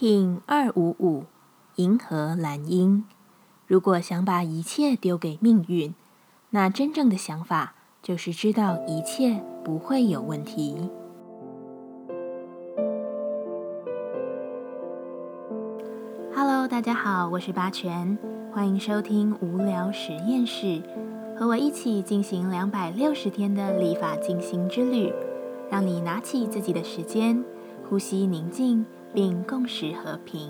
King 二五五，银河蓝鹰。如果想把一切丢给命运，那真正的想法就是知道一切不会有问题。Hello，大家好，我是八全，欢迎收听无聊实验室，和我一起进行两百六十天的立法进行之旅，让你拿起自己的时间，呼吸宁静，并共识和平。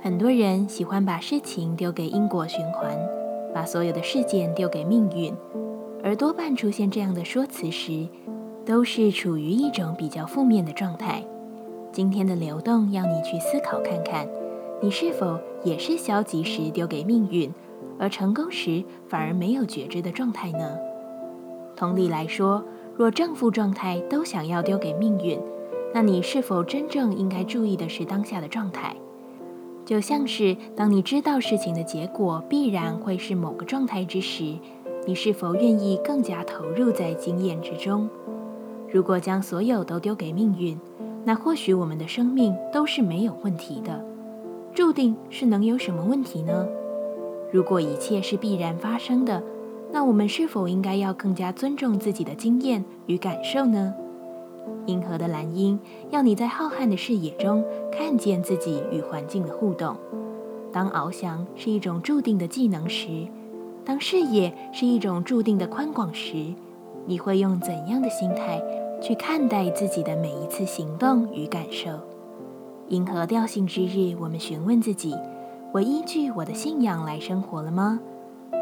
很多人喜欢把事情丢给因果循环，把所有的事件丢给命运，而多半出现这样的说辞时，都是处于一种比较负面的状态。今天的流动要你去思考看看。你是否也是消极时丢给命运，而成功时反而没有觉知的状态呢？同理来说，若正负状态都想要丢给命运，那你是否真正应该注意的是当下的状态？就像是当你知道事情的结果必然会是某个状态之时，你是否愿意更加投入在经验之中？如果将所有都丢给命运，那或许我们的生命都是没有问题的。注定是能有什么问题呢？如果一切是必然发生的，那我们是否应该要更加尊重自己的经验与感受呢？银河的蓝鹰要你在浩瀚的视野中看见自己与环境的互动。当翱翔是一种注定的技能时，当视野是一种注定的宽广时，你会用怎样的心态去看待自己的每一次行动与感受？银河调性之日，我们询问自己：我依据我的信仰来生活了吗？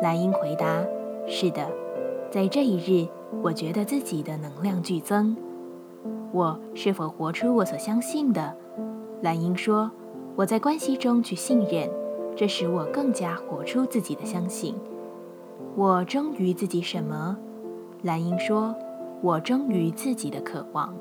蓝鹰回答：是的。在这一日，我觉得自己的能量剧增。我是否活出我所相信的？蓝英说：我在关系中去信任，这使我更加活出自己的相信。我忠于自己什么？蓝英说：我忠于自己的渴望。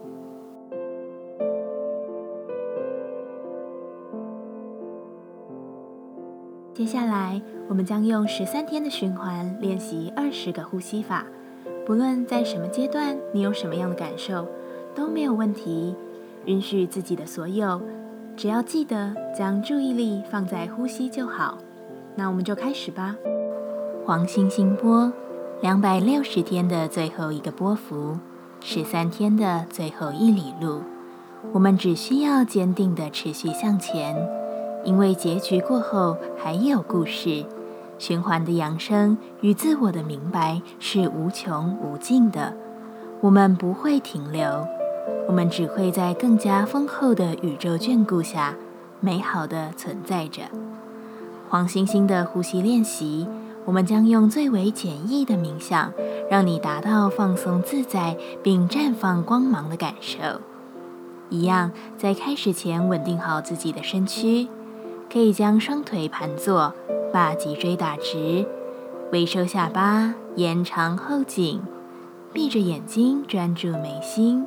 接下来，我们将用十三天的循环练习二十个呼吸法。不论在什么阶段，你有什么样的感受，都没有问题。允许自己的所有，只要记得将注意力放在呼吸就好。那我们就开始吧。黄星星波，两百六十天的最后一个波幅，十三天的最后一里路，我们只需要坚定的持续向前。因为结局过后还有故事，循环的扬升与自我的明白是无穷无尽的。我们不会停留，我们只会在更加丰厚的宇宙眷顾下，美好的存在着。黄星星的呼吸练习，我们将用最为简易的冥想，让你达到放松自在并绽放光芒的感受。一样，在开始前稳定好自己的身躯。可以将双腿盘坐，把脊椎打直，微收下巴，延长后颈，闭着眼睛专注眉心。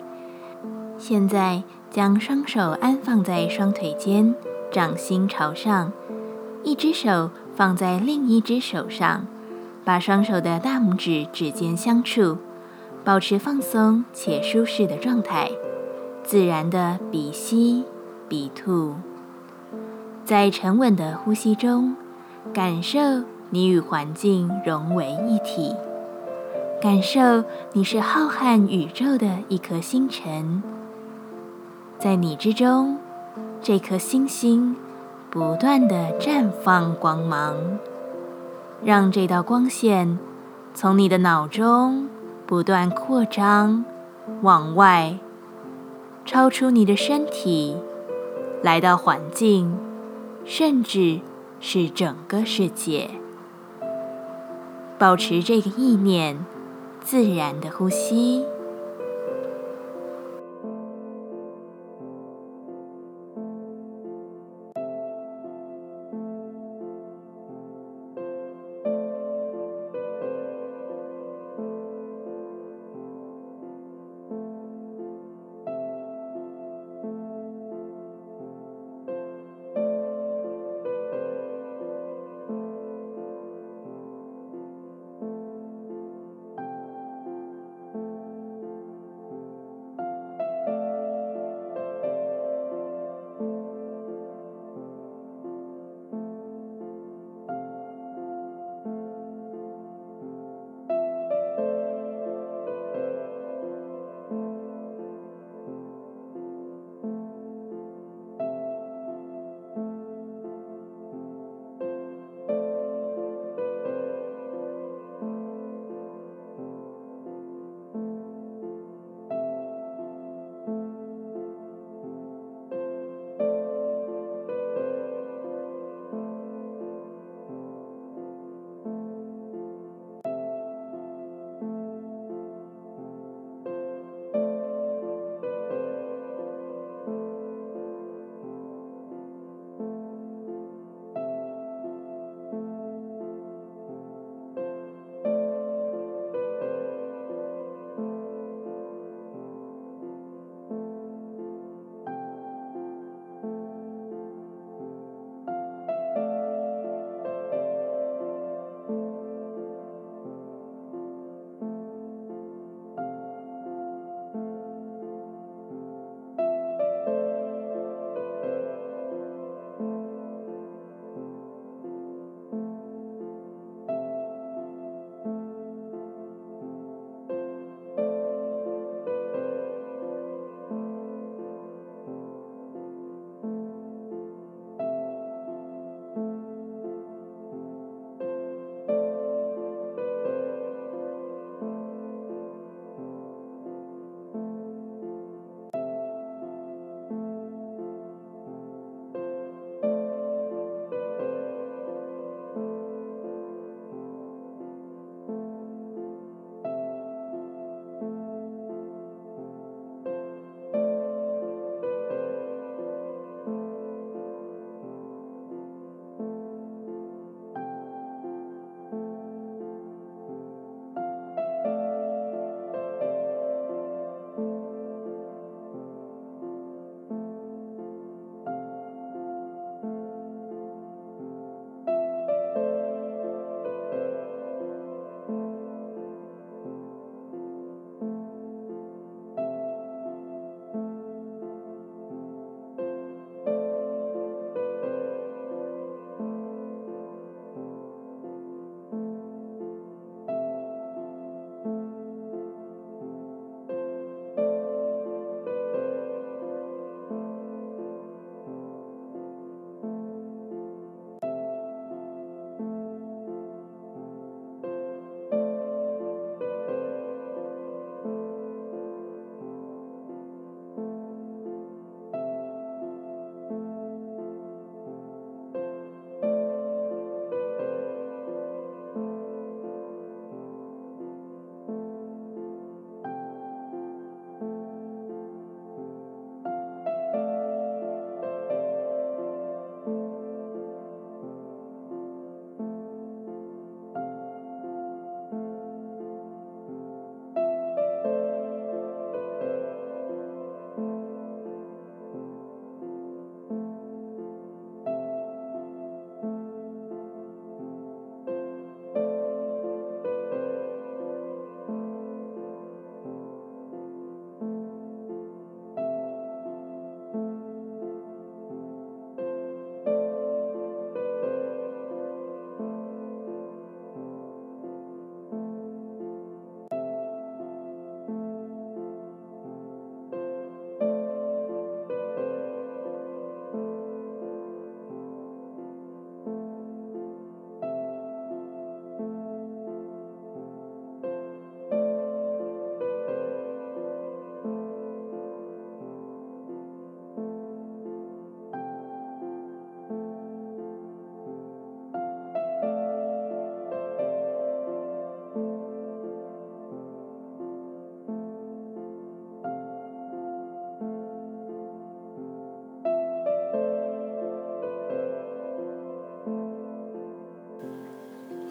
现在将双手安放在双腿间，掌心朝上，一只手放在另一只手上，把双手的大拇指指尖相触，保持放松且舒适的状态，自然的鼻吸鼻吐。在沉稳的呼吸中，感受你与环境融为一体，感受你是浩瀚宇宙的一颗星辰，在你之中，这颗星星不断的绽放光芒，让这道光线从你的脑中不断扩张，往外，超出你的身体，来到环境。甚至是整个世界，保持这个意念，自然的呼吸。